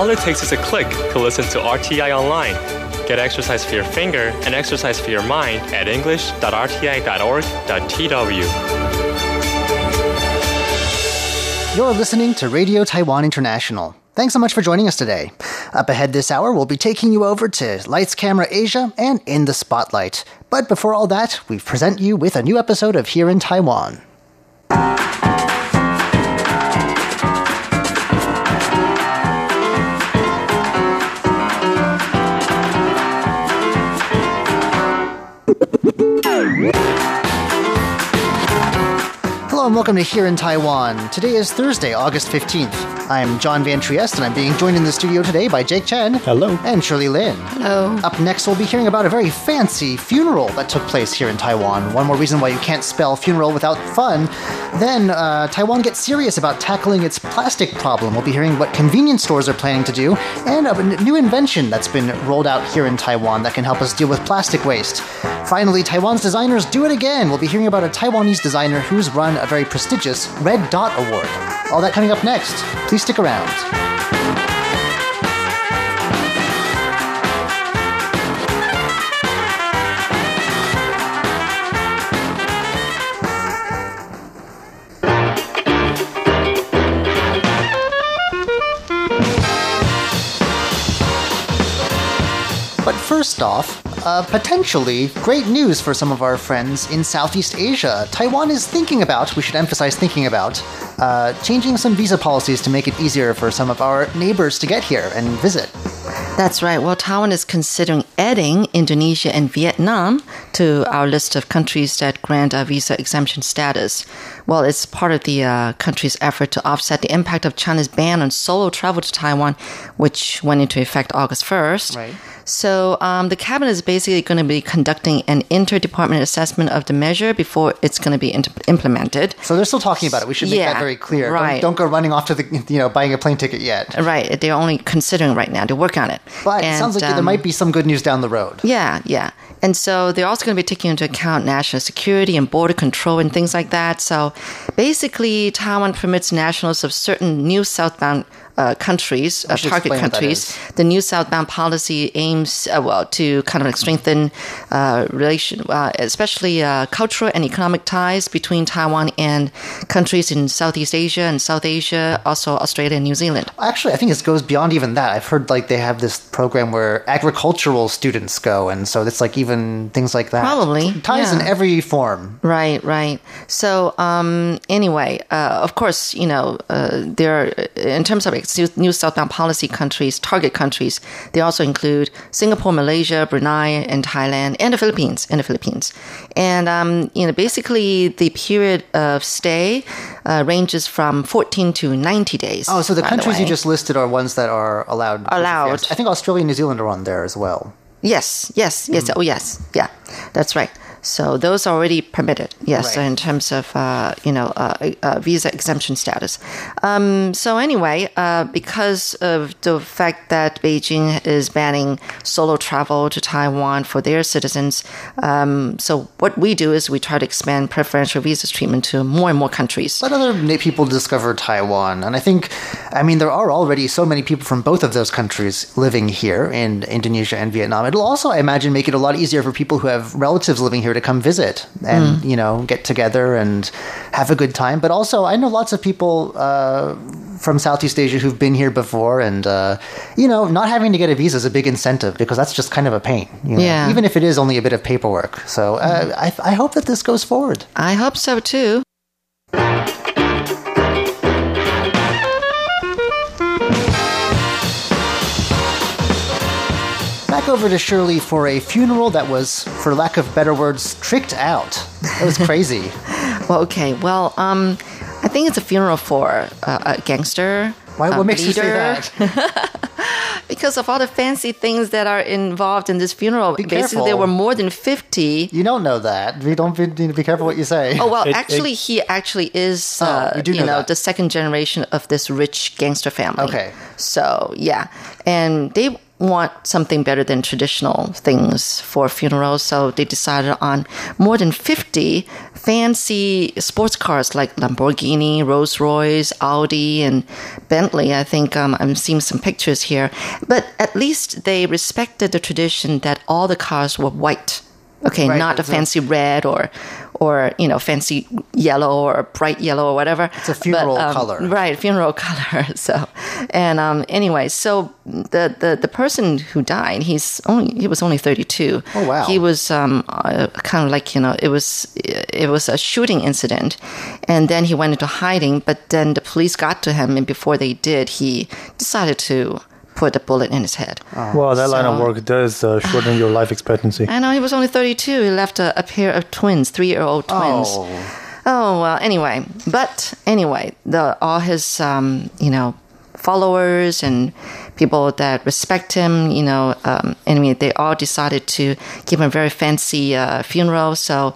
All it takes is a click to listen to RTI online. Get exercise for your finger and exercise for your mind at english.rti.org.tw. You're listening to Radio Taiwan International. Thanks so much for joining us today. Up ahead this hour, we'll be taking you over to Lights Camera Asia and In the Spotlight. But before all that, we present you with a new episode of Here in Taiwan. And welcome to Here in Taiwan. Today is Thursday, August 15th. I'm John Van Trieste, and I'm being joined in the studio today by Jake Chen. Hello. And Shirley Lin. Hello. Up next, we'll be hearing about a very fancy funeral that took place here in Taiwan. One more reason why you can't spell funeral without fun. Then, uh, Taiwan gets serious about tackling its plastic problem. We'll be hearing what convenience stores are planning to do, and a new invention that's been rolled out here in Taiwan that can help us deal with plastic waste. Finally, Taiwan's designers do it again. We'll be hearing about a Taiwanese designer who's run a very prestigious Red Dot Award. All that coming up next. Please stick around. But first off, uh, potentially great news for some of our friends in Southeast Asia. Taiwan is thinking about, we should emphasize thinking about, uh, changing some visa policies to make it easier for some of our neighbors to get here and visit. That's right. Well, Taiwan is considering adding Indonesia and Vietnam to our list of countries that grant a visa exemption status. Well, it's part of the uh, country's effort to offset the impact of China's ban on solo travel to Taiwan, which went into effect August 1st. Right. So um, the cabinet is basically going to be conducting an interdepartment assessment of the measure before it's going to be implemented. So they're still talking about it. We should make Yeah, that very clear. right. Don't, don't go running off to the, you know, buying a plane ticket yet. Right. They're only considering right now. They're working on it. But it sounds like there um, might be some good news down the road. Yeah, yeah. And so they're also going to be taking into account national security and border control and things like that. So basically, Taiwan permits nationals of certain new southbound uh, countries, uh, target explain what that countries. The new southbound policy aims, uh, well, to kind of strengthen uh, relation, uh, especially uh, cultural and economic ties between Taiwan and countries in Southeast Asia and South Asia, also Australia and New Zealand. Actually, I think it goes beyond even that. I've heard like they have this program where agricultural students go, and so it's like even things like that. Probably, ties in every form. Right, right. So, um, anyway, uh, of course, you know, uh, there are, in terms of new southbound policy countries, target countries, they also include Singapore, Malaysia, Brunei, and Thailand, and the Philippines, and the Philippines. And, um, you know, basically the period of stay uh, ranges from 14 to 90 days. Oh, so the countries you just listed are ones that are allowed. Allowed. I think Australia and New Zealand are on there as well. Yes, yes, yes. Mm. Oh, yes. Yeah, that's right. So those are already permitted. Yes, Right. in terms of uh, you know uh, uh, visa exemption status. Um, so anyway, uh, because of the fact that Beijing is banning solo travel to Taiwan for their citizens, um, so what we do is we try to expand preferential visa treatment to more and more countries. Let other people discover Taiwan. And I think, I mean, there are already so many people from both of those countries living here in Indonesia and Vietnam. It'll also, I imagine, make it a lot easier for people who have relatives living here to come visit and, you know, get together and have a good time. But also, I know lots of people uh, from Southeast Asia who've been here before, and, uh, you know, not having to get a visa is a big incentive because that's just kind of a pain. you know, Yeah. Even if it is only a bit of paperwork. So uh, I, I hope that this goes forward. I hope so too. Over to Shirley for a funeral that was, for lack of better words, tricked out. It was crazy. Well, okay. Well, um, I think it's a funeral for uh, a gangster. Why, what makes you say that? Because of all the fancy things that are involved in this funeral. Be Basically, careful. there were more than 50. You don't know that. We don't be, need to be careful what you say. Oh, well, It- actually, it- he actually is, Oh, uh, you do you know know, the second generation of this rich gangster family. Okay. So, yeah. And they want something better than traditional things for funerals, so they decided on more than 50 fancy sports cars like Lamborghini, Rolls Royce, Audi, and Bentley. I think um, I'm seeing some pictures here. But at least they respected the tradition that all the cars were white. Okay, Right, not a fancy red or or you know fancy yellow or bright yellow or whatever. It's a funeral um, color. right? Funeral color. So, and um, anyway, so the, the the person who died, he's only he was only thirty two. Oh, wow. He was um, uh, kind of like you know it was it was a shooting incident, and then he went into hiding. But then the police got to him, and before they did, he decided to put a bullet in his head. Well, that line of work does uh, shorten your life expectancy. I know he was only 32. He left a, a pair of twins, three year old twins. Oh. Oh, well, anyway. But anyway, the, all his, um, you know, followers and people that respect him, you know, um, anyway, they all decided to give him a very fancy uh, funeral. So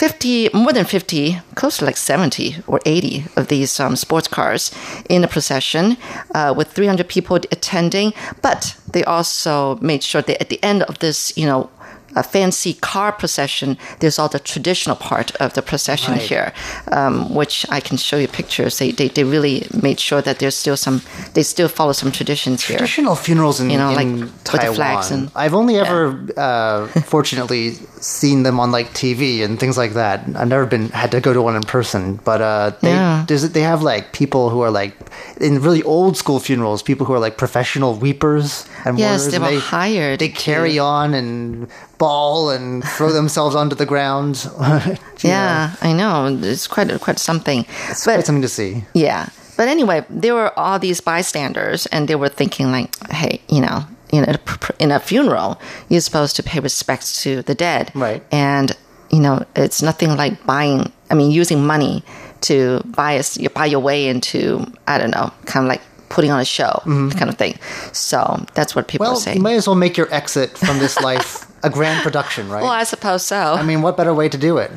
50, more than 50, close to like 70 or 80 of these um, sports cars in a procession uh, with 300 people attending. But they also made sure that at the end of this, you know, a fancy car procession, there's all the traditional part of the procession Right. here, um, which I can show you pictures. They, they they really made sure that there's still some, they still follow some traditions here. Traditional funerals in, You know, in like with the Taiwan. flags and- I've only ever, uh, fortunately, seen them on like TV and things like that. I've never been had to go to one in person, but uh, they Yeah. does it, they have like people who are like in really old school funerals, people who are like professional weepers and Yes, mourners, they were hired They to- carry on and bawl and throw themselves onto the ground. You know, yeah, I know. It's quite quite something. it's but quite something to see. Yeah. But anyway, there were all these bystanders, and they were thinking like, "Hey, you know, in a, in a funeral, you're supposed to pay respects to the dead, Right. And you know, it's nothing like buying. I mean, using money to buy us, you buy your way into, I don't know, kind of like putting on a show, mm-hmm. kind of thing. So that's what people. Well, saying. you might as well make your exit from this life a grand production, right? well, I suppose so. I mean, what better way to do it?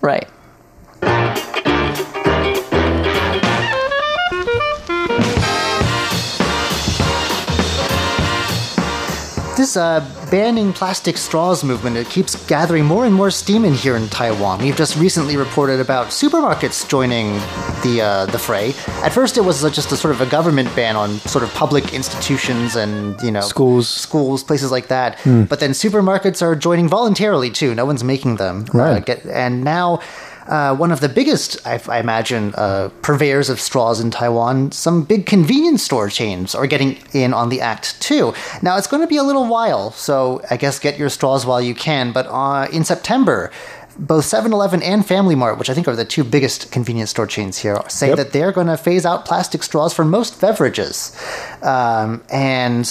right. This uh, banning plastic straws movement it keeps gathering more and more steam in here in Taiwan. We've just recently reported about supermarkets joining the uh, the fray. At first, it was uh, just a sort of a government ban on sort of public institutions and you know Schools. schools, places like that. But then supermarkets are joining voluntarily too. No one's making them. Uh, Right. get, and now. Uh, one of the biggest, I, I imagine, uh, purveyors of straws in Taiwan, some big convenience store chains are getting in on the act too. Now, it's going to be a little while, so I guess get your straws while you can. But uh, in September, both 7 Eleven and Family Mart, which I think are the two biggest convenience store chains here, say Yep. that they're going to phase out plastic straws for most beverages. Um, and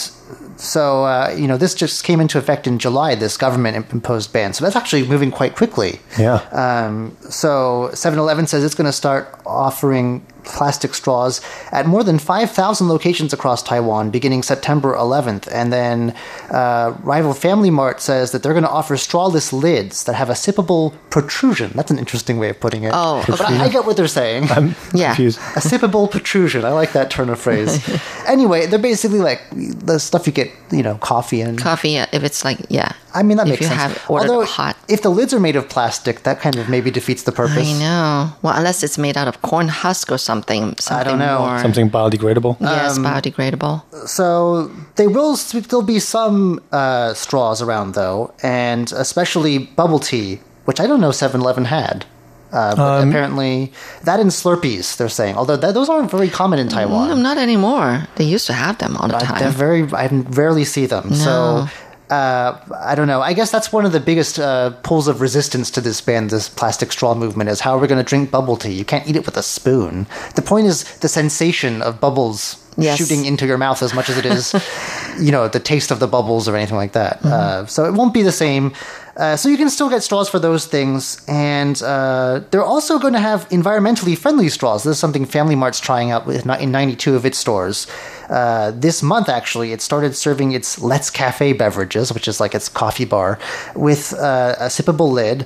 so, uh, you know, this just came into effect in July, this government imposed ban. So that's actually moving quite quickly. Yeah. Um, so 7-Eleven says it's going to start offering plastic straws at more than 5,000 locations across Taiwan beginning September 11th. And then uh, rival Family Mart says that they're going to offer strawless lids that have a sippable protrusion. That's an interesting way of putting it. Oh, but I, I get what they're saying. Yeah. Confused. a sippable protrusion. I like that turn of phrase. anyway, they're basically like the stuff you get, you know, coffee and. Coffee, yeah, if it's like, yeah. I mean, that if makes you sense. have ordered Although, hot. if the lids are made of plastic, that kind of maybe defeats the purpose. I know. Well, unless it's made out of corn husk or something. something I don't know. More, Something biodegradable. Yes, Um, biodegradable. So there will still be some uh, straws around, though, and especially bubble tea, which I don't know 7-Eleven had. Uh, but Um, apparently, that in Slurpees, they're saying. Although that, those aren't very common in Taiwan. No, not anymore. They used to have them all the I, time. they're very, I rarely see them. So uh, I don't know. I guess that's one of the biggest uh, pulls of resistance to this ban, this plastic straw movement, is how are we going to drink bubble tea? You can't eat it with a spoon. The point is the sensation of bubbles Yes. shooting into your mouth as much as it is, you know, the taste of the bubbles or anything like that. Mm-hmm. Uh, so it won't be the same. Uh, so you can still get straws for those things, and uh, they're also going to have environmentally friendly straws. This is something Family Mart's trying out with, in 92 of its stores. Uh, this month, actually, it started serving its Let's Cafe beverages, which is like its coffee bar, with uh, a sippable lid.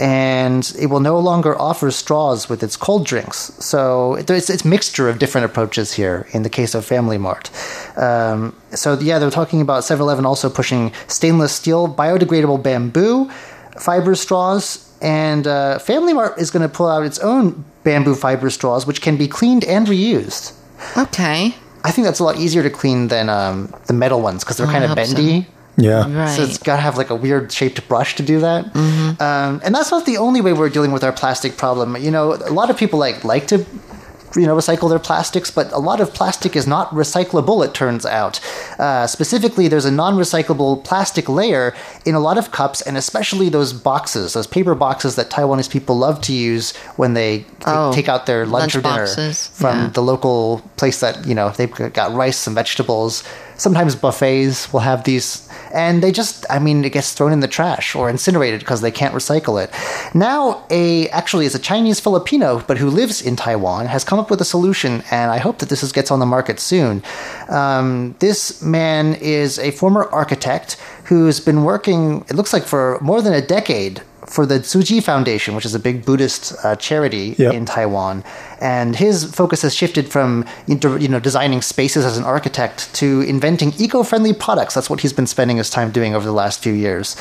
And it will no longer offer straws with its cold drinks. So it's it's mixture of different approaches here in the case of Family Mart. Um, so yeah, they're talking about 7-Eleven also pushing stainless steel, biodegradable bamboo, fiber straws, and uh, Family Mart is going to pull out its own bamboo fiber straws, which can be cleaned and reused. Okay. I think that's a lot easier to clean than um, the metal ones because they're kind of bendy. so. Bendy. Yeah. Right. So it's got to have like a weird shaped brush to do that. Mm-hmm. Um, and that's not the only way we're dealing with our plastic problem. You know, a lot of people like like to you know recycle their plastics, but a lot of plastic is not recyclable. It turns out. Uh, specifically, there's a non-recyclable plastic layer in a lot of cups, and especially those boxes, those paper boxes that Taiwanese people love to use when they Oh, take out their lunch, lunch or dinner boxes, from yeah. the local place that you know they've got rice and vegetables. Sometimes buffets will have these, and they just, I mean, it gets thrown in the trash or incinerated because they can't recycle it. Now, a actually is a Chinese Filipino, but who lives in Taiwan, has come up with a solution, and I hope that this is, gets on the market soon. Um, this man is a former architect who's been working, it looks like, for more than a decade for the Tzu Chi Foundation, which is a big Buddhist uh, charity Yep. in Taiwan, and his focus has shifted from into, you know designing spaces as an architect to inventing eco-friendly products. That's what he's been spending his time doing over the last few years.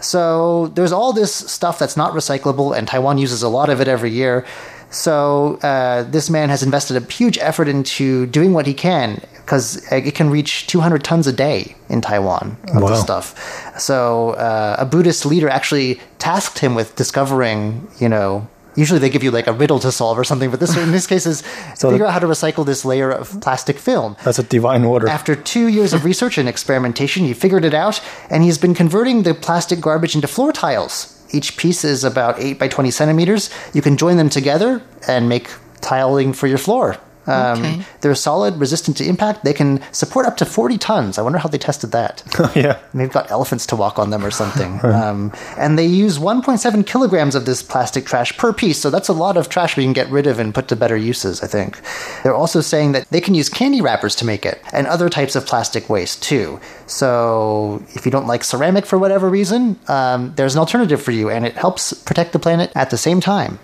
So there's all this stuff that's not recyclable, and Taiwan uses a lot of it every year. So uh, this man has invested a huge effort into doing what he can because it can reach 200 tons a day in Taiwan of Wow. this stuff. So uh, a Buddhist leader actually tasked him with discovering, you know. Usually they give you like a riddle to solve or something, but this in this case is So figure out how to recycle this layer of plastic film. That's a divine order. After two years of research and experimentation, he figured it out, and he's been converting the plastic garbage into floor tiles. Each piece is about 8 by 20 centimeters. You can join them together and make tiling for your floor. Um, Okay. They're solid, resistant to impact. They can support up to 40 tons. I wonder how they tested that. yeah. They've got elephants to walk on them or something. um, and they use 1.7 kilograms of this plastic trash per piece, so that's a lot of trash we can get rid of and put to better uses, I think. They're also saying that they can use candy wrappers to make it, and other types of plastic waste too. So if you don't like ceramic for whatever reason, um, there's an alternative for you, and it helps protect the planet at the same time.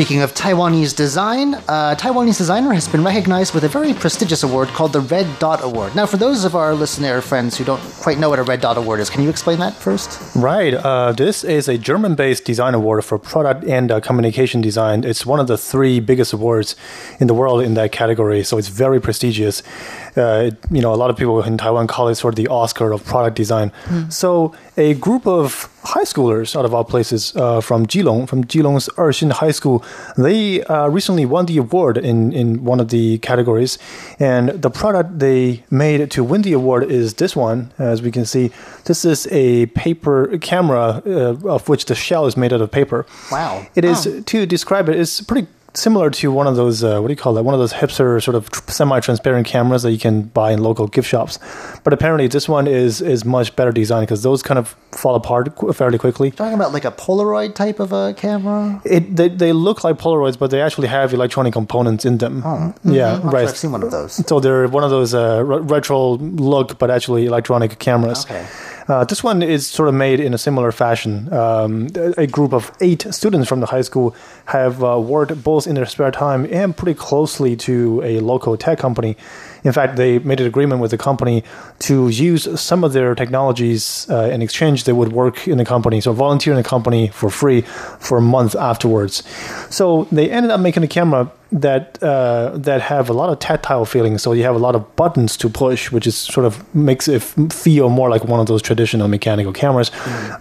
Speaking of Taiwanese design, a Taiwanese designer has been recognized with a very prestigious award called the Red Dot Award. Now, for those of our listener friends who don't quite know what a Red Dot Award is, can you explain that first? Right. Uh, this is a German based design award for product and uh, communication design. It's one of the three biggest awards in the world in that category, so it's very prestigious. Uh, it- you know, a lot of people in Taiwan call it sort of the Oscar of product design. So, a group of high schoolers out of all places uh, from Keelung, from Keelung's Erxin High School, they uh, recently won the award in, in one of the categories. And the product they made to win the award is this one. As we can see, this is a paper camera uh, of which the shell is made out of paper. Wow. It is, to describe it, it's pretty similar to one of those, uh, what do you call that? One of those hipster sort of tr- semi-transparent cameras that you can buy in local gift shops. But apparently this one is, is much better designed because those kind of fall apart qu- fairly quickly. Talking about like a Polaroid type of a camera? It, they, they look like Polaroids, but they actually have electronic components in them. Yeah, I'm not sure right. I've seen one of those. So they're one of those uh, re- retro look, but actually electronic cameras. Okay. Uh, this one is sort of made in a similar fashion. Um, a group of eight students from the high school have uh, worked both in their spare time and pretty closely to a local tech company. In fact, they made an agreement with the company to use some of their technologies uh, in exchange. They would work in the company, so volunteer in the company for free for a month afterwards. So they ended up making a camera that uh, that have a lot of tactile feeling. So you have a lot of buttons to push, which is sort of makes it feel more like one of those traditional mechanical cameras.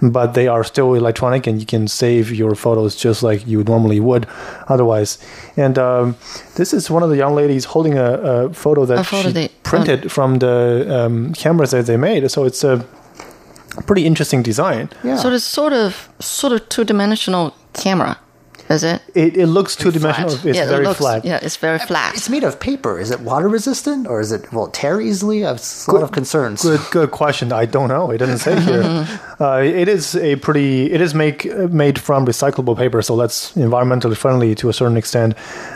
But they are still electronic, and you can save your photos just like you normally would otherwise. And um, this is one of the young ladies holding a, a photo that A photo she they- printed from the um, cameras that they made. So it's a pretty interesting design. Yeah. So it's sort of sort of two dimensional camera, is it? It, it looks two dimensional. It's yeah, very it looks, flat. Yeah, it's very flat. It's made of paper. Is it water resistant or is it, will it tear easily? I have a lot of concerns. Good, good question. I don't know. It doesn't say here. uh, it is a pretty. It is make made from recyclable paper, so that's environmentally friendly to a certain extent.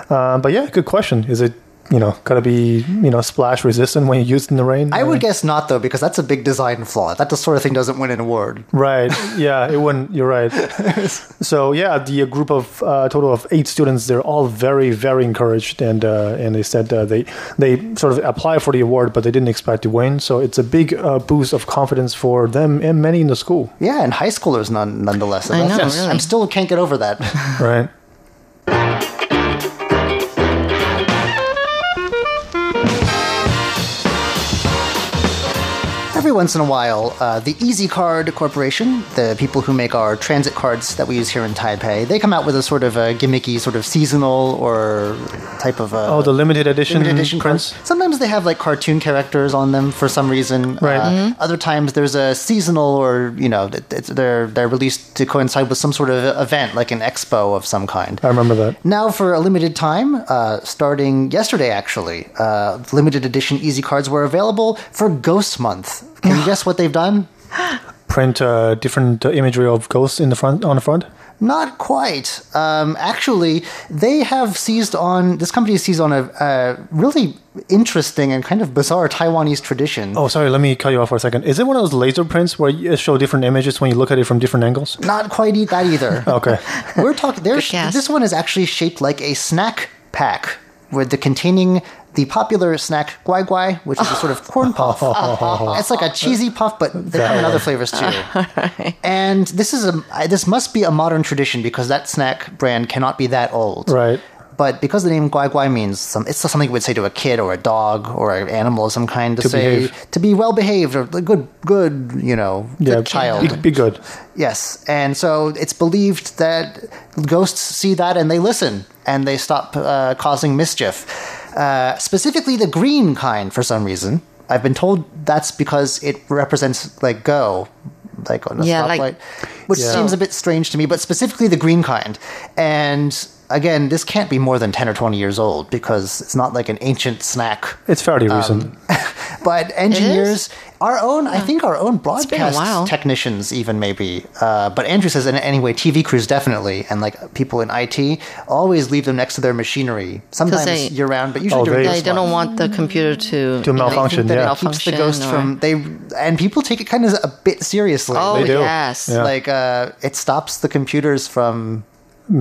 Uh, but yeah, good question. Is it you know, gotta be you know splash resistant when you use it in the rain. I would guess not though, because that's a big design flaw. That sort of thing doesn't win an award. Right. Yeah, it wouldn't. You're right. so yeah, the uh, group of uh, total of eight students, they're all very, very encouraged, and uh, and they said uh, they they sort of apply for the award, but they didn't expect to win. So it's a big uh, boost of confidence for them and many in the school. Yeah, and high schoolers none, nonetheless. I know, That's- really. I'm still can't get over that. Right. Every once in a while, uh, the Easy Card Corporation, the people who make our transit cards that we use here in Taipei, they come out with a sort of a gimmicky, sort of seasonal or type of a Oh, the limited edition, limited edition prints. cards. Sometimes they have like cartoon characters on them for some reason. Right. Uh, Other times there's a seasonal or you know th- th- they're they're released to coincide with some sort of event like an expo of some kind. I remember that. Now, for a limited time, uh, starting yesterday actually, uh, limited edition Easy Cards were available for Ghost Month. Can you guess what they've done? Print uh, different uh, imagery of ghosts in the front on the front. Not quite. Um, actually, they have seized on this company seized on a, a really interesting and kind of bizarre Taiwanese tradition. Oh, sorry. Let me cut you off for a second. Is it one of those laser prints where you show different images when you look at it from different angles? Not quite that either. Okay. We're talking. This one is actually shaped like a snack pack, with the containing the popular snack guai guai, which is a sort of corn puff. it's like a cheesy puff, but they come in other flavors too. And this is a this must be a modern tradition because that snack brand cannot be that old. Right. But because the name guai guai means some, it's something you would say to a kid or a dog or an animal of some kind to, To say behave. to be well behaved or good, good, you know, good child. Be, be good. Yes, and so it's believed that ghosts see that and they listen and they stop uh, causing mischief. Uh, specifically, the green kind, for some reason. I've been told that's because it represents like go, like on a Yeah, stoplight, like- which Yeah. seems a bit strange to me. But specifically, the green kind, and again, this can't be more than ten or twenty years old because it's not like an ancient snack. It's fairly Um, recent. But engineers, our own, I think our own broadcast technicians, even maybe. Uh, but Andrew says, in anyway, TV crews definitely, and like people in IT, always leave them next to their machinery. Sometimes they- year round, but usually Oh, during they- they don't month. want the computer to To malfunction, That yeah. it keeps the ghost or- from they, and people take it kind of a bit seriously. Oh They do. yes. Yeah. Like uh, it stops the computers from Misbehave.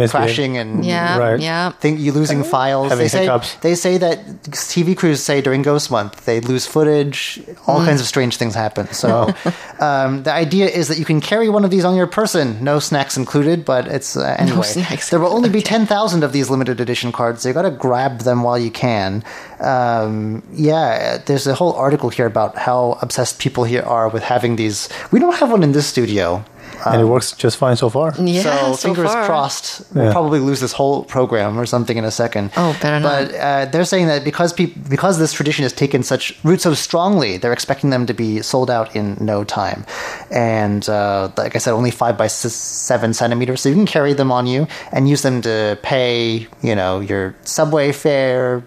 Crashing and Yeah. Right. Yeah. think you losing files. Having they say hiccups. they say that TV crews say during Ghost Month they lose footage. All Mm. kinds of strange things happen. So um, the idea is that you can carry one of these on your person, no snacks included. But it's uh, anyway. snacks there will only be ten thousand of these limited edition cards. So you got to grab them while you can. Um, yeah, there's a whole article here about how obsessed people here are with having these. We don't have one in this studio. And it works just fine so far. Yeah. So, so fingers far. crossed, we'll Yeah. probably lose this whole program or something in a second. Oh, better not. But uh, they're saying that because peop because this tradition has taken such root so strongly, they're expecting them to be sold out in no time. And uh, like I said, only five by s- seven centimeters, so you can carry them on you and use them to pay, you know, your subway fare.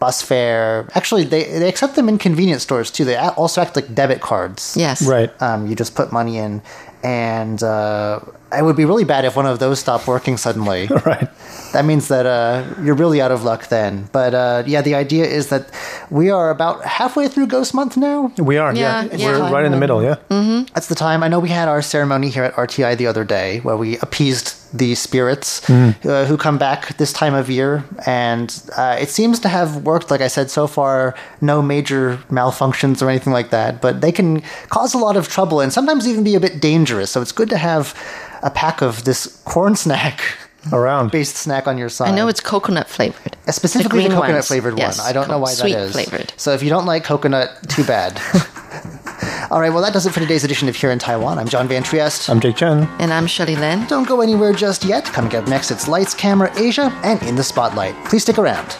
Bus fare. Actually, they, they accept them in convenience stores too. They also act like debit cards. Yes. Right. Um, you just put money in, and uh, it would be really bad if one of those stopped working suddenly. Right. that means that uh, you're really out of luck then. But uh, yeah, the idea is that we are about halfway through Ghost Month now. We are. Yeah, Yeah. yeah. We're right in the middle. Yeah. That's the time. I know we had our ceremony here at RTI the other day where we appeased the spirits Mm. uh, who come back this time of year, and uh, it seems to have worked. Like I said, so far, no major malfunctions or anything like that. But they can cause a lot of trouble and sometimes even be a bit dangerous. So it's good to have a pack of this corn snack. Around. Based snack on your side. I know it's coconut flavored. Uh, specifically the, green coconut ones. flavored Yes, one. I don't know co- why sweet that is. flavored. So if you don't like coconut, too bad. All right, well that does it for today's edition of Here in Taiwan. I'm John Van Trieste. I'm Jake Chen. And I'm Shirley Lin. Don't go anywhere just yet. Coming up next, it's Lights, Camera, Asia, and In the Spotlight. Please stick around.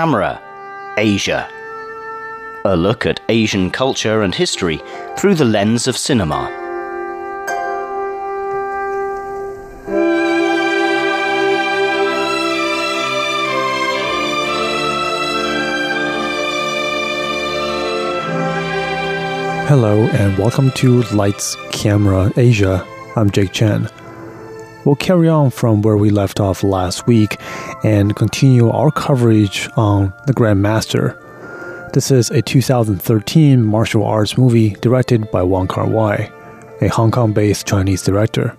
Camera, Asia. A look at Asian culture and history through the lens of cinema. Hello, and welcome to Lights Camera Asia. I'm Jake Chen. We'll carry on from where we left off last week and continue our coverage on The Grandmaster. This is a 2013 martial arts movie directed by Wong Kar Wai, a Hong Kong based Chinese director.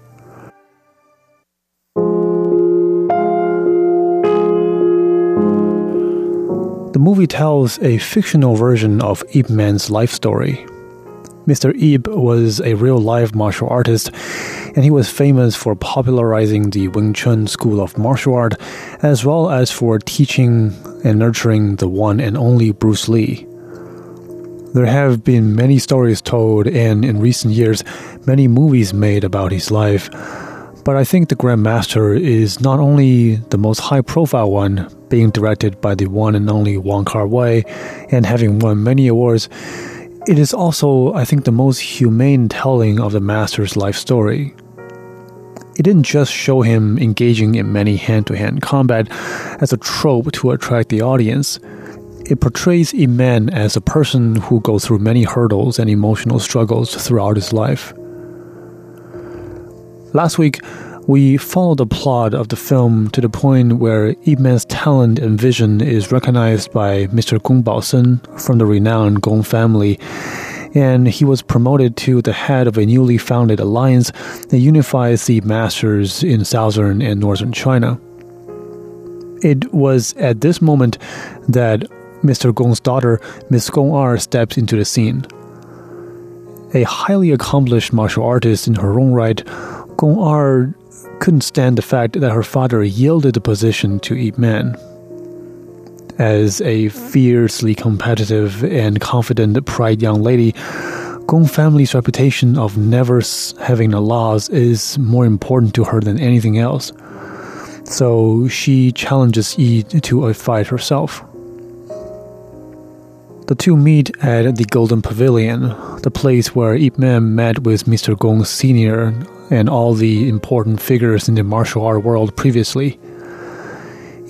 The movie tells a fictional version of Ip Man's life story. Mr. Ip was a real life martial artist, and he was famous for popularizing the Wing Chun school of martial art, as well as for teaching and nurturing the one and only Bruce Lee. There have been many stories told, and in recent years, many movies made about his life. But I think The Grandmaster is not only the most high profile one, being directed by the one and only Wong Kar Wai and having won many awards it is also, I think, the most humane telling of the master's life story. It didn't just show him engaging in many hand to hand combat as a trope to attract the audience. It portrays Ip Man as a person who goes through many hurdles and emotional struggles throughout his life. Last week, we follow the plot of the film to the point where Ip Man's talent and vision is recognized by Mr. Gong Baosen from the renowned Gong family, and he was promoted to the head of a newly founded alliance that unifies the masters in southern and northern China. It was at this moment that Mr. Gong's daughter, Miss Gong Er, steps into the scene. A highly accomplished martial artist in her own right, Gong Er couldn't stand the fact that her father yielded the position to Ip Man. As a fiercely competitive and confident pride young lady, Gong family's reputation of never having a loss is more important to her than anything else. So she challenges Yi to a fight herself. The two meet at the Golden Pavilion, the place where Ip Man met with Mr. Gong Sr and all the important figures in the martial art world previously.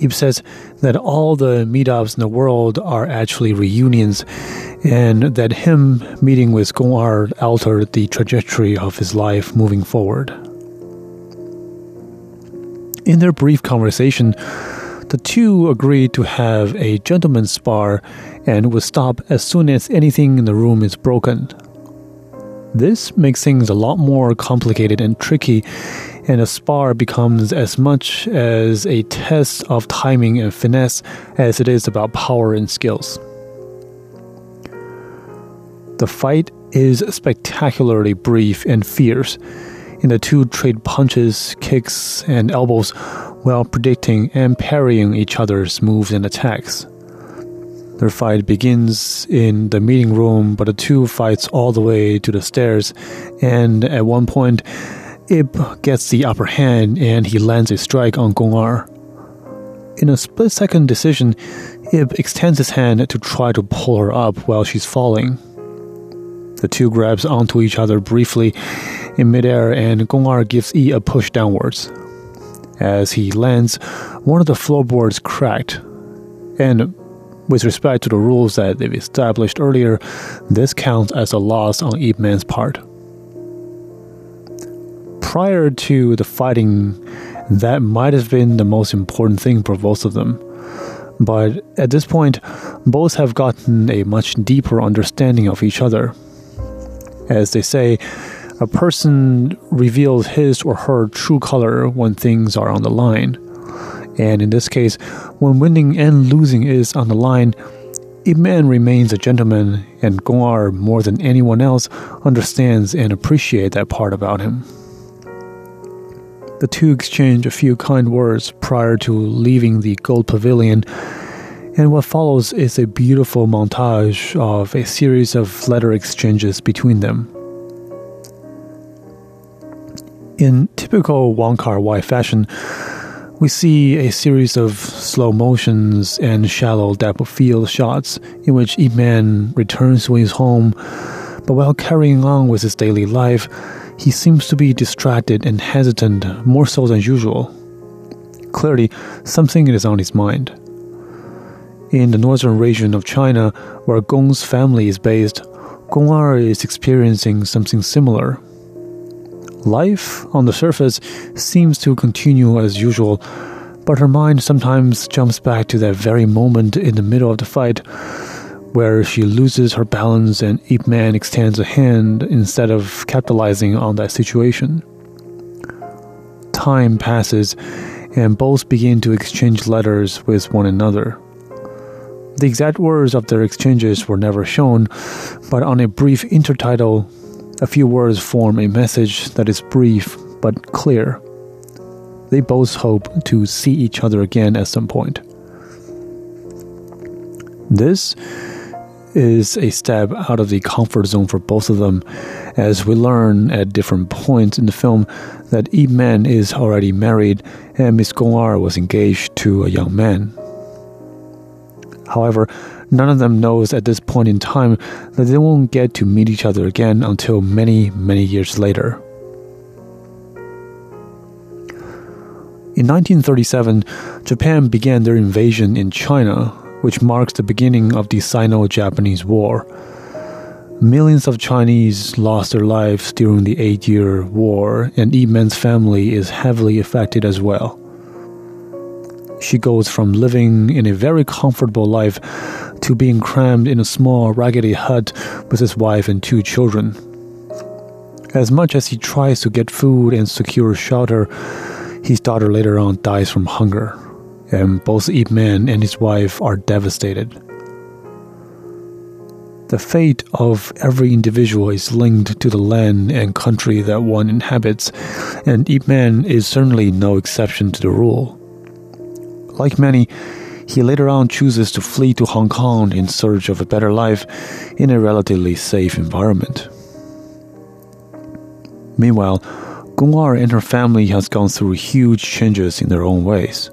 Ip says that all the meetups in the world are actually reunions, and that him meeting with Gong Er altered the trajectory of his life moving forward. In their brief conversation, the two agreed to have a gentleman's spar and would stop as soon as anything in the room is broken. This makes things a lot more complicated and tricky, and a spar becomes as much as a test of timing and finesse as it is about power and skills. The fight is spectacularly brief and fierce, and the two trade punches, kicks, and elbows while predicting and parrying each other's moves and attacks. Their fight begins in the meeting room, but the two fights all the way to the stairs. And at one point, Ip gets the upper hand and he lands a strike on Gong Er. In a split second decision, Ip extends his hand to try to pull her up while she's falling. The two grabs onto each other briefly in midair, and Gong Er gives Yi a push downwards. As he lands, one of the floorboards cracked, and with respect to the rules that they've established earlier, this counts as a loss on Ip Man's part. Prior to the fighting, that might have been the most important thing for both of them. But at this point, both have gotten a much deeper understanding of each other. As they say, a person reveals his or her true color when things are on the line. And in this case, when winning and losing is on the line, Ip Man remains a gentleman, and Gong Er, more than anyone else, understands and appreciates that part about him. The two exchange a few kind words prior to leaving the Gold Pavilion, and what follows is a beautiful montage of a series of letter exchanges between them. In typical Wong Kar Wai fashion, We see a series of slow motions and shallow depth of field shots in which Ip Man returns to his home, but while carrying on with his daily life, he seems to be distracted and hesitant more so than usual. Clearly, something is on his mind. In the northern region of China, where Gong's family is based, Gong Er is experiencing something similar. Life, on the surface, seems to continue as usual, but her mind sometimes jumps back to that very moment in the middle of the fight where she loses her balance and Ip Man extends a hand instead of capitalizing on that situation. Time passes, and both begin to exchange letters with one another. The exact words of their exchanges were never shown, but on a brief intertitle, a few words form a message that is brief but clear. They both hope to see each other again at some point. This is a step out of the comfort zone for both of them, as we learn at different points in the film that Ip Man is already married and Miss Gong was engaged to a young man. However, none of them knows at this point in time that they won't get to meet each other again until many, many years later. In 1937, Japan began their invasion in China, which marks the beginning of the Sino Japanese War. Millions of Chinese lost their lives during the Eight Year War, and Ip Man's family is heavily affected as well. She goes from living in a very comfortable life to being crammed in a small, raggedy hut with his wife and two children. As much as he tries to get food and secure shelter, his daughter later on dies from hunger, and both Ip and his wife are devastated. The fate of every individual is linked to the land and country that one inhabits, and Ip is certainly no exception to the rule. Like many, he later on chooses to flee to Hong Kong in search of a better life in a relatively safe environment. Meanwhile, Gong Er and her family has gone through huge changes in their own ways.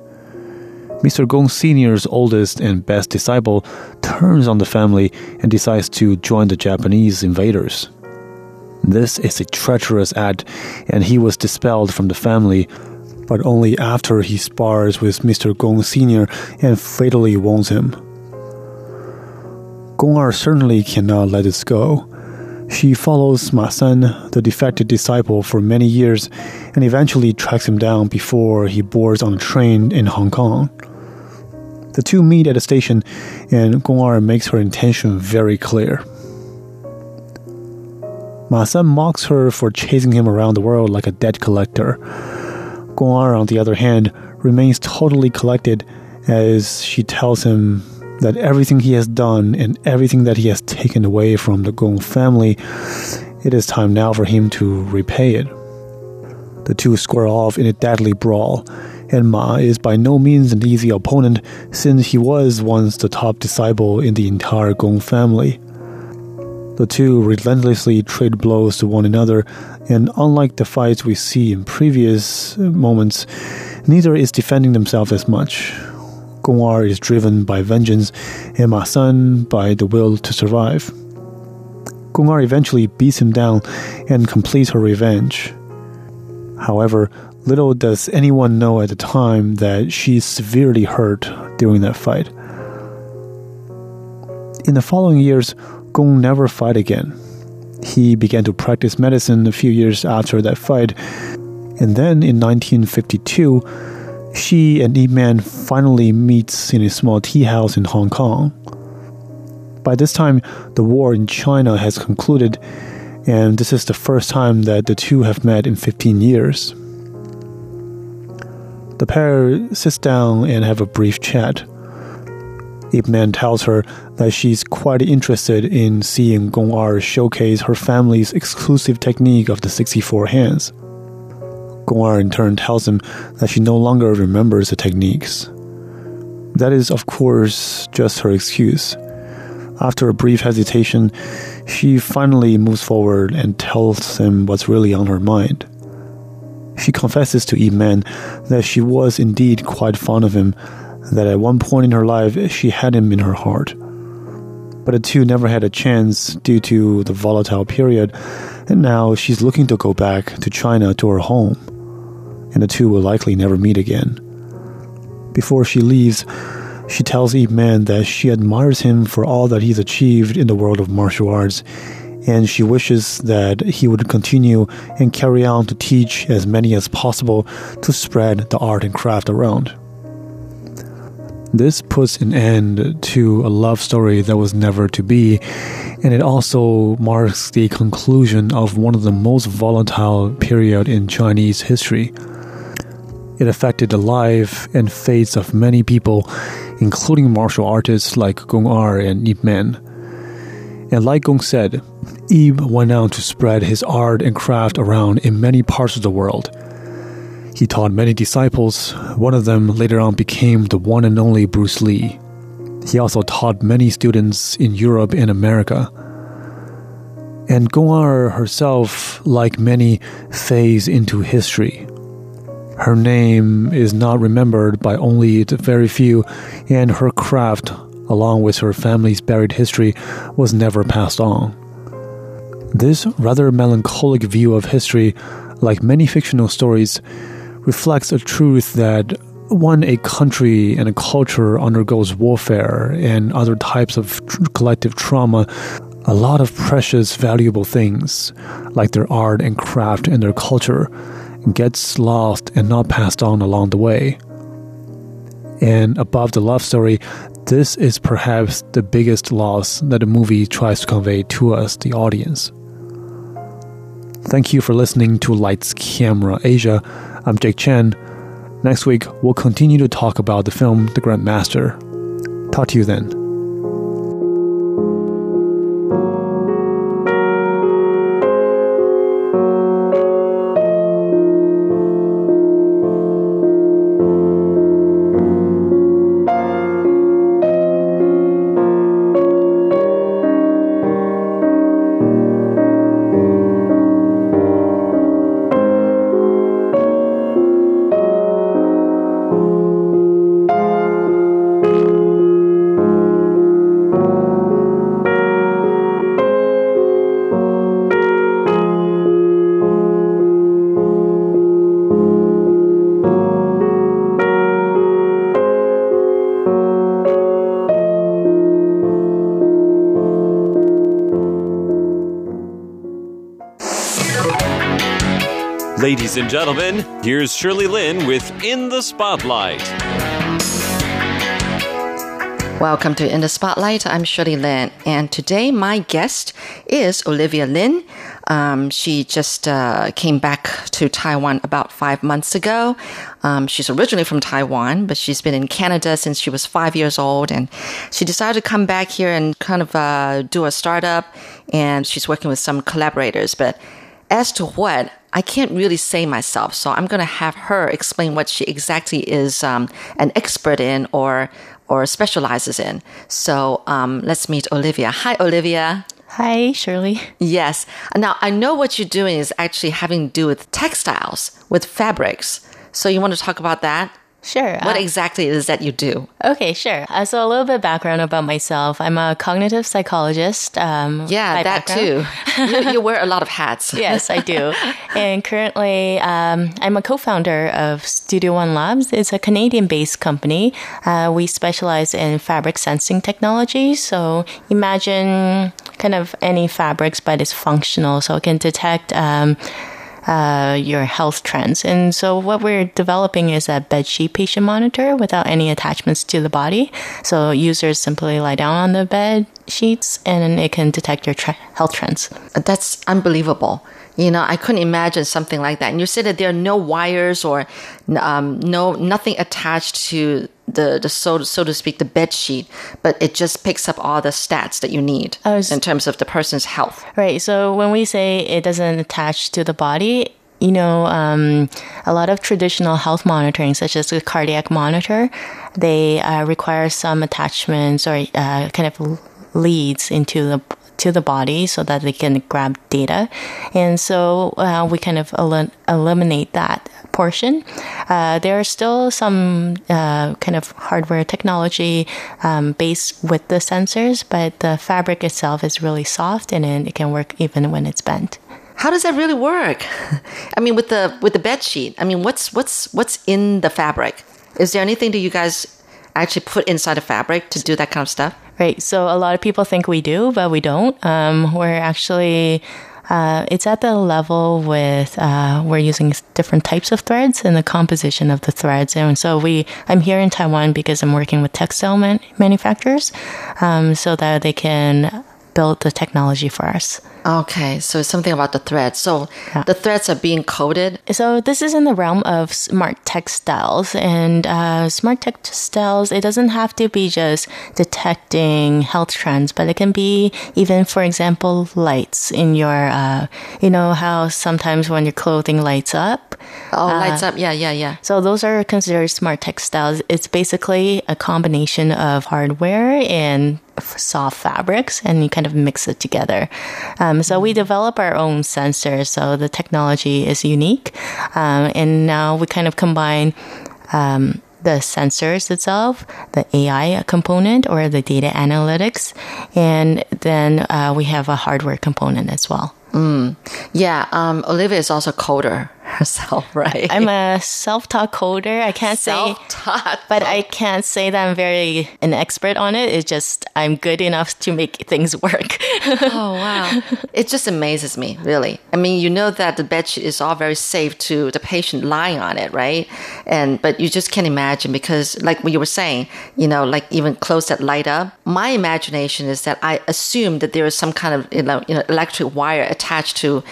Mr. Gong Sr.'s oldest and best disciple turns on the family and decides to join the Japanese invaders. This is a treacherous act, and he was dispelled from the family, but only after he spars with Mr. Gong Sr. and fatally wounds him. Gong Er certainly cannot let this go. She follows Ma San, the defected disciple, for many years and eventually tracks him down before he boards on a train in Hong Kong. The two meet at a station, and Gong Er makes her intention very clear. Ma San mocks her for chasing him around the world like a debt collector. Er, on the other hand, remains totally collected as she tells him that everything he has done and everything that he has taken away from the Gong family, it is time now for him to repay it. The two square off in a deadly brawl, and Ma is by no means an easy opponent since he was once the top disciple in the entire Gong family. The two relentlessly trade blows to one another, and unlike the fights we see in previous moments, neither is defending themselves as much. Gong Er is driven by vengeance, and Ma by the will to survive. Gong Er eventually beats him down and completes her revenge. However, little does anyone know at the time that she's severely hurt during that fight. In the following years, Gong never fight again. He began to practice medicine a few years after that fight, and then in 1952, she and Ip Man finally meets in a small tea house in Hong Kong. By this time, the war in China has concluded, and this is the first time that the two have met in 15 years. The pair sits down and have a brief chat. Ip Man tells her that she's quite interested in seeing Gong Er showcase her family's exclusive technique of the 64 hands. Gong Er in turn tells him that she no longer remembers the techniques. That is, of course, just her excuse. After a brief hesitation, she finally moves forward and tells him what's really on her mind. She confesses to Ip Man that she was indeed quite fond of him, that at one point in her life she had him in her heart. But the two never had a chance due to the volatile period, and now she's looking to go back to China to her home, and the two will likely never meet again. Before she leaves, she tells Ip Man that she admires him for all that he's achieved in the world of martial arts, and she wishes that he would continue and carry on to teach as many as possible to spread the art and craft around. This puts an end to a love story that was never to be, and it also marks the conclusion of one of the most volatile period in Chinese history. It affected the life and fates of many people, including martial artists like Gong Er and Ip Man. And like Gong said, Ip went on to spread his art and craft around in many parts of the world. He taught many disciples. One of them later on became the one and only Bruce Lee. He also taught many students in Europe and America. And Gong Er herself, like many, phased into history. Her name is not remembered by only the very few, and her craft, along with her family's buried history, was never passed on. This rather melancholic view of history, like many fictional stories, reflects a truth that when a country and a culture undergoes warfare and other types of tr- collective trauma, a lot of precious, valuable things, like their art and craft and their culture, gets lost and not passed on along the way. And above the love story, this is perhaps the biggest loss that the movie tries to convey to us, the audience. Thank you for listening to Lights Camera Asia. I'm Jake Chen. Next week, we'll continue to talk about the film The Grandmaster. Talk to you then. Ladies and gentlemen, here's Shirley Lin with In the Spotlight. Welcome to In the Spotlight. I'm Shirley Lin, and today my guest is Olivia Lin. Um, she just uh, came back to Taiwan about five months ago. Um, she's originally from Taiwan, but she's been in Canada since she was five years old, and she decided to come back here and kind of uh, do a startup. And she's working with some collaborators, but as to what, I can't really say myself. So I'm going to have her explain what she exactly is um, an expert in or or specializes in. So um, let's meet Olivia. Hi, Olivia. Hi, Shirley. Yes. Now I know what you're doing is actually having to do with textiles, with fabrics. So you want to talk about that? Sure. What uh, exactly is that you do? Okay, sure. Uh, so a little bit background about myself. I'm a cognitive psychologist. Um, Yeah, that background. too. you, you wear a lot of hats. yes, I do. And currently, um, I'm a co-founder of Studio One Labs. It's a Canadian-based company. Uh, we specialize in fabric sensing technology. So imagine kind of any fabrics, but it's functional, so it can detect. Um, uh, your health trends. And so what we're developing is a bedsheet patient monitor without any attachments to the body. So users simply lie down on the bed sheets and it can detect your health trends. That's unbelievable. You know, I couldn't imagine something like that. And you said that there are no wires or um, no nothing attached to the the so so to speak the bed sheet, but it just picks up all the stats that you need Oh, in terms of the person's health. Right. So when we say it doesn't attach to the body, you know, um, a lot of traditional health monitoring, such as the cardiac monitor, they uh, require some attachments or uh, kind of leads into the to the body so that they can grab data. And so uh, we kind of el- eliminate that portion. Uh, there are still some uh, kind of hardware technology um, based with the sensors, but the fabric itself is really soft and it can work even when it's bent. How does that really work? I mean, with the with the bed sheet. I mean, what's what's what's in the fabric? Is there anything that you guys actually put inside the fabric to do that kind of stuff? Right. So a lot of people think we do, but we don't. Um, we're actually. Uh, it's at the level with uh, we're using different types of threads and the composition of the threads, and so we. I'm here in Taiwan because I'm working with textile man- manufacturers, um, so that they can build the technology for us. Okay, so it's something about the threads. So Yeah. the threads are being coded. So this is in the realm of smart textiles, and uh, smart textiles. It doesn't have to be just detecting health trends, but it can be even, for example, lights in your. Uh, you know how sometimes when your clothing lights up. Oh, lights up. Yeah, yeah, yeah. So those are considered smart textiles. It's basically a combination of hardware and soft fabrics, and you kind of mix it together. Um, so we develop our own sensors. So the technology is unique, um, and now we kind of combine. Um, the sensors itself, the AI component or the data analytics, and then uh, we have a hardware component as well. Yeah, um, Olivia is also a coder herself, right? I'm a self-taught coder. I can't say self-taught. but I can't say that I'm very an expert on it. It's just I'm good enough to make things work. Oh wow! it just amazes me, really. I mean, you know that the bedsheet is all very safe to the patient lying on it, right? And but you just can't imagine because, like what you were saying, you know, like even close that light up. My imagination is that I assume that there is some kind of you know, you know electric wire attached to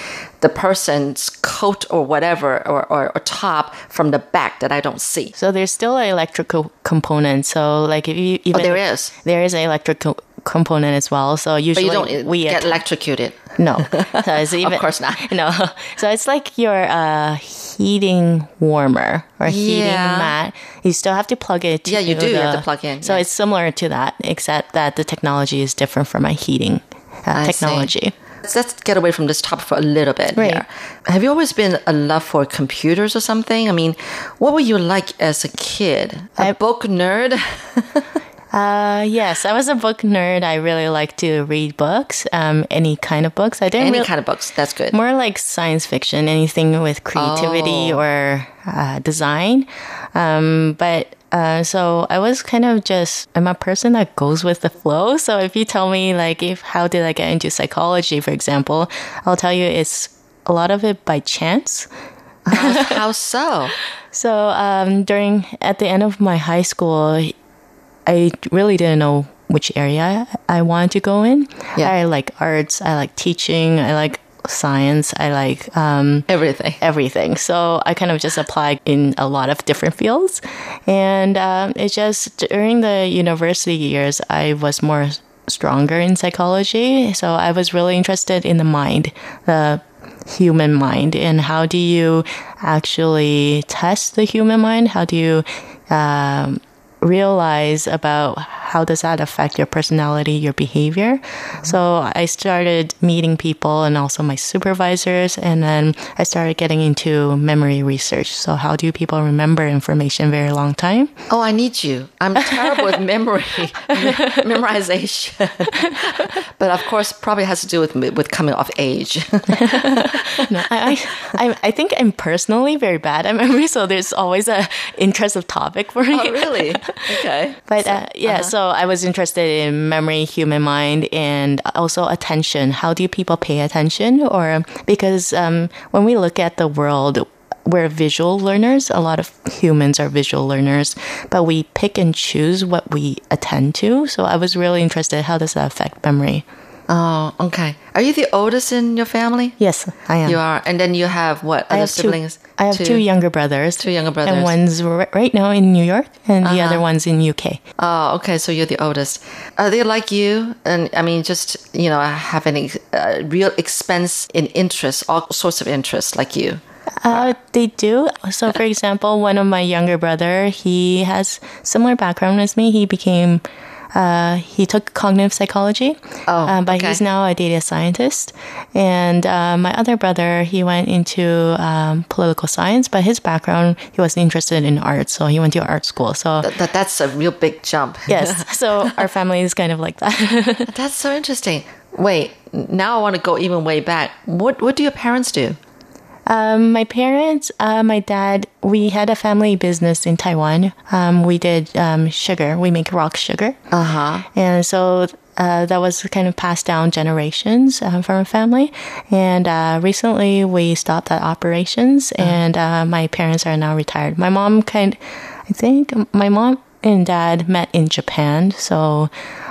the person's coat or whatever or, or, or top from the back that I don't see. so there's still an electrical component. So like if you even Oh, there is. there is an electrical component as well. So usually But you don't we get electrocuted. no. So it's even, course not. No. So it's like your uh, heating warmer or heating Yeah. mat. You still have to plug it. Yeah, you do. You have to plug in, So it's similar to that, except that the technology is different from a heating uh, I see. Let's get away from this topic for a little bit Right. here. Have you always been a love for computers or something? I mean, what were you like as a kid? A I- book nerd? Uh, yes, I was a book nerd. I really like to read books, um, any kind of books. I didn't Any really, kind of books. That's good. more like science fiction, anything with creativity Oh. or uh, design. Um, but uh, so I was kind of just I'm a person that goes with the flow. So if you tell me like if how did I get into psychology, for example, I'll tell you it's a lot of it by chance. how, how so? So um, during at the end of my high school, I really didn't know which area I wanted to go in. Yeah. I like arts. I like teaching. I like science. I like um, Everything. everything. So I kind of just applied in a lot of different fields, and um, it just during the university years I was more stronger in psychology. So I was really interested in the mind, the human mind, and how do you actually test the human mind? How do you um, realize about how does that affect your personality, your behavior. So I started meeting people and also my supervisors, and then I started getting into memory research. So how do people remember information very long time? Oh, I need you. I'm terrible with memory, memorization. but of course, probably has to do with with coming of age. No, I, I, I- think I'm personally very bad at memory, so there's always a interest of topic for me. oh, really? Okay. But uh, yeah, so I was interested in memory, human mind, and also attention. How do people pay attention? Or because um, when we look at the world, we're visual learners. A lot of humans are visual learners, but we pick and choose what we attend to. So I was really interested. How does that affect memory? Oh, okay. Are you the oldest in your family? Yes, I am. You are, and then you have what I other have siblings? Two, I have two, younger brothers. Two younger brothers. And one's right now in New York, and the other one's in UK. Oh, okay. So you're the oldest. Are they like you? And I mean, just you know, have any uh, real expense in interest, all sorts of interests, like you. Uh, they do. So, for example, one of my younger brother, he has similar background as me. He became uh, he took cognitive psychology, Oh, uh, but okay. he's now a data scientist. And uh, my other brother, he went into um, political science, but his background, he wasn't interested in art, so he went to art school. So That, that's a real big jump. yes, so our family is kind of like that. That's so interesting. Wait, now I want to go even way back. What what do your parents do? Um, my parents, uh, my dad, we had a family business in Taiwan. Um, we did um, sugar. We make rock sugar. Uh huh. And so uh, that was kind of passed down generations um, from our family. And uh, recently we stopped that operations, and uh, my parents are now retired. My mom kind, I think my mom and dad met in Japan. So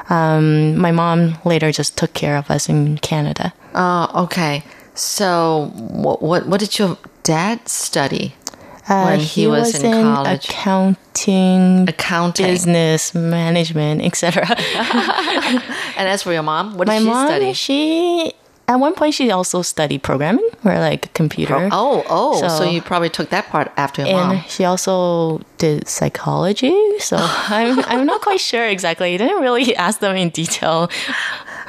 um, my mom later just took care of us in Canada. Oh, okay. So what what what did your dad study Uh, when he, was, in, college? accounting, Accounting. business management, etc. And as for your mom, what did she mom, study? she at one point she also studied programming or like computer. Oh, oh, so, So- you probably took that part after your and mom. she also did psychology. So I'm I'm not quite sure exactly. I didn't really ask them in detail.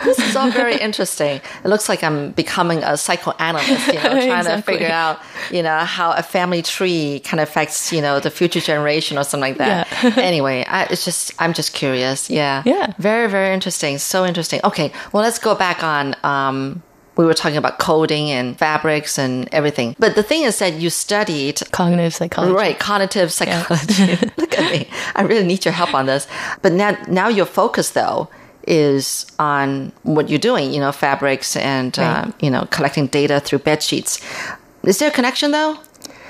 This is all very interesting. It looks like I'm becoming a psychoanalyst, you know, trying to figure out, you know, how a family tree kind of affects, you know, the future generation or something like that. anyway, I, it's just, I'm just curious. Yeah. Yeah. Very, very interesting. So interesting. Okay. Well, let's go back on, um, we were talking about coding and fabrics and everything. But the thing is that you studied Cognitive psychology. Right, cognitive psychology. Look at me. I really need your help on this. But now, now your focus though is on what you're doing. You know, fabrics and uh, you know collecting data through bed sheets. Is there a connection though?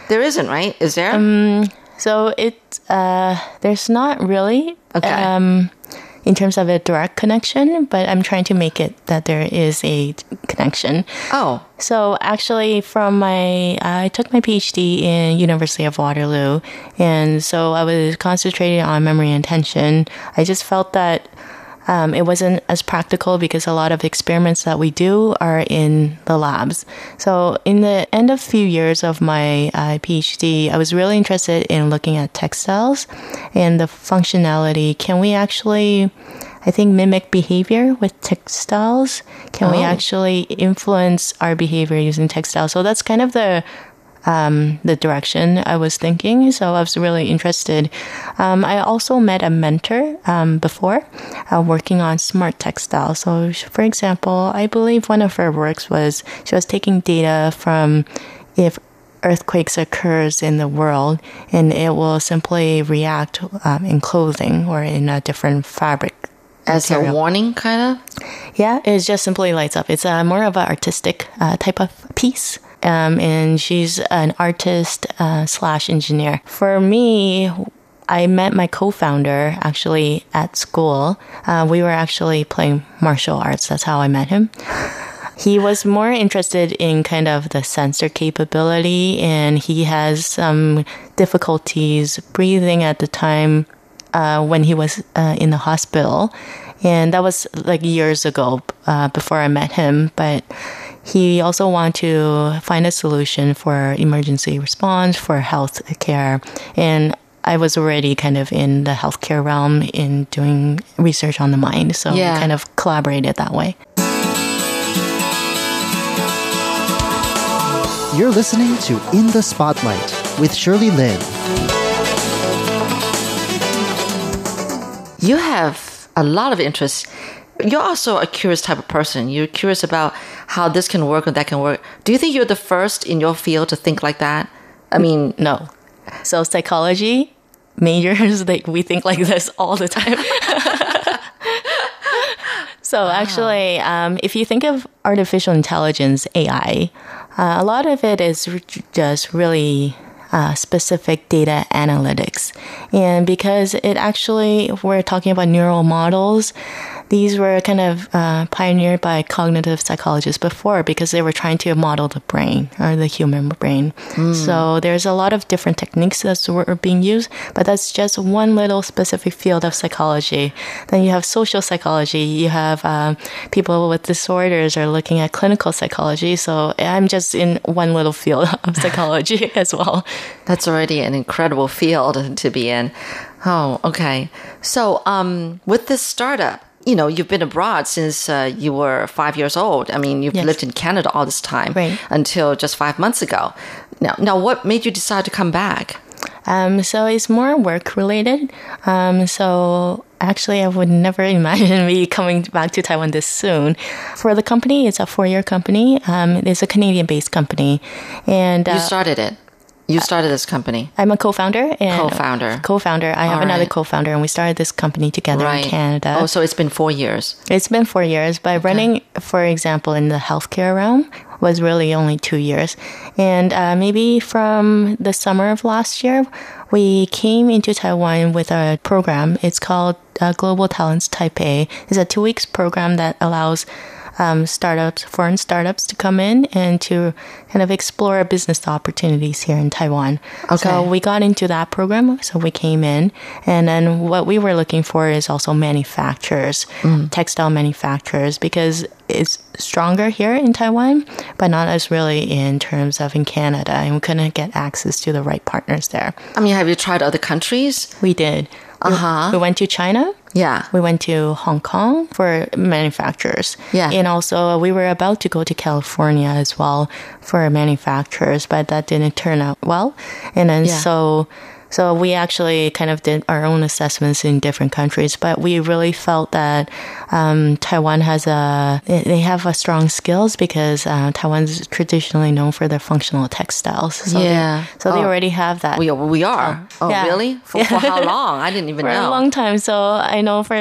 There isn't, right? Is there? So it uh, there's not really Okay. um, in terms of a direct connection, but I'm trying to make it that there is a connection. oh, So actually, from my I took my PhD in University of Waterloo, and so I was concentrating on memory and attention. I just felt that um, it wasn't as practical because a lot of experiments that we do are in the labs. So in the end of few years of my uh, PhD, I was really interested in looking at textiles and the functionality. Can we actually I think mimic behavior with textiles. Can we Oh. actually influence our behavior using textiles? So that's kind of the um, the direction I was thinking. So I was really interested. Um, I also met a mentor um, before uh, working on smart textiles. So, for example, I believe one of her works was she was taking data from if earthquakes occurs in the world and it will simply react um, in clothing or in a different fabric as a warning, kind of. Yeah, it just simply lights up. It's uh, more of an artistic uh, type of piece. Um, and she's an artist uh, slash engineer. For me, I met my co-founder actually at school. Uh, we were actually playing martial arts. That's how I met him. He was more interested in kind of the sensor capability, and he has some difficulties breathing at the time uh, when he was uh, in the hospital. And that was like years ago uh, before I met him. But he also wanted to find a solution for emergency response, for health care. And I was already kind of in the healthcare realm in doing research on the mind. So Yeah. we kind of collaborated that way. You're listening to In the Spotlight with Shirley Lin. You have a lot of interest. You're also a curious type of person. You're curious about how this can work and that can work. Do you think you're the first in your field to think like that? I mean, No. So psychology majors like we think like this all the time. so actually, um, if you think of artificial intelligence (AI), uh, a lot of it is just really. Uh, specific data analytics. And because it actually, we're talking about neural models, these were kind of uh, pioneered by cognitive psychologists before because they were trying to model the brain or the human brain. So there's a lot of different techniques that were being used, but that's just one little specific field of psychology. Then you have social psychology. You have um, people with disorders are looking at clinical psychology. So I'm just in one little field of psychology as well. That's already an incredible field to be in. Oh, okay. So, um, with this startup, you know, you've been abroad since uh, you were five years old. I mean, you've Yes. lived in Canada all this time Right. until just five months ago. Now, now, what made you decide to come back? Um, so it's more work related. Um, so actually, I would never imagine me coming back to Taiwan this soon. For the company, it's a four year company. Um, it's a Canadian based company. And You uh, started it. You started this company. I'm a co-founder and Co-founder. Co-founder. I have All another right. co-founder, and we started this company together in Canada. Oh, so it's been four years. It's been four years, but running, for example, in the healthcare realm was really only two years. And uh, maybe from the summer of last year, we came into Taiwan with a program. It's called uh, Global Talents Taipei. It's a two weeks program that allows um, startups, foreign startups, to come in and to kind of explore business opportunities here in Taiwan. Okay. So we got into that program. So we came in, and then what we were looking for is also manufacturers, textile manufacturers, because it's stronger here in Taiwan, but not as really in terms of in Canada, and we couldn't get access to the right partners there. I mean, have you tried other countries? We did. We- Uh-huh. We went to China. Yeah. We went to Hong Kong for manufacturers. Yeah. And also, we were about to go to California as well for manufacturers, but that didn't turn out well. And then Yeah. so. So we actually kind of did our own assessments in different countries, but we really felt that um, Taiwan has a they they have a strong skills because uh, Taiwan's traditionally known for their functional textiles. So they- Yeah. so they Oh. already have that. We, we are. Oh, yeah. really? For, for how long? I didn't even for know. a long time. So I know for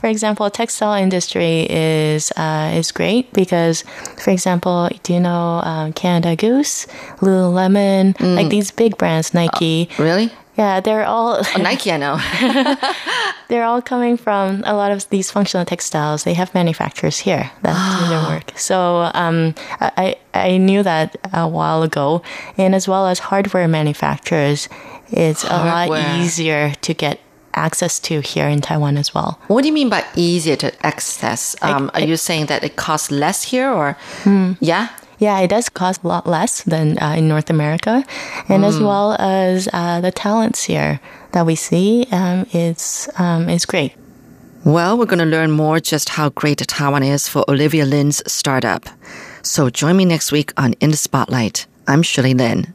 for example, textile industry is uh, is great because, for example, do you know um, Canada Goose, Lululemon, Mm. like these big brands, Nike? really? Yeah, they're all Oh, Nike, I know. they're all coming from a lot of these functional textiles. They have manufacturers here that do their work. So um, I I knew that a while ago, and as well as hardware manufacturers, it's a lot easier to get access to here in Taiwan as well. what do you mean by easier to access? Um, are I- you saying that it costs less here or? Yeah? Yeah, it does cost a lot less than uh, in North America, and as well as uh, the talents here that we see, um, it's um, is great. Well, we're going to learn more just how great Taiwan is for Olivia Lin's startup. So join me next week on In the Spotlight. I'm Shirley Lin.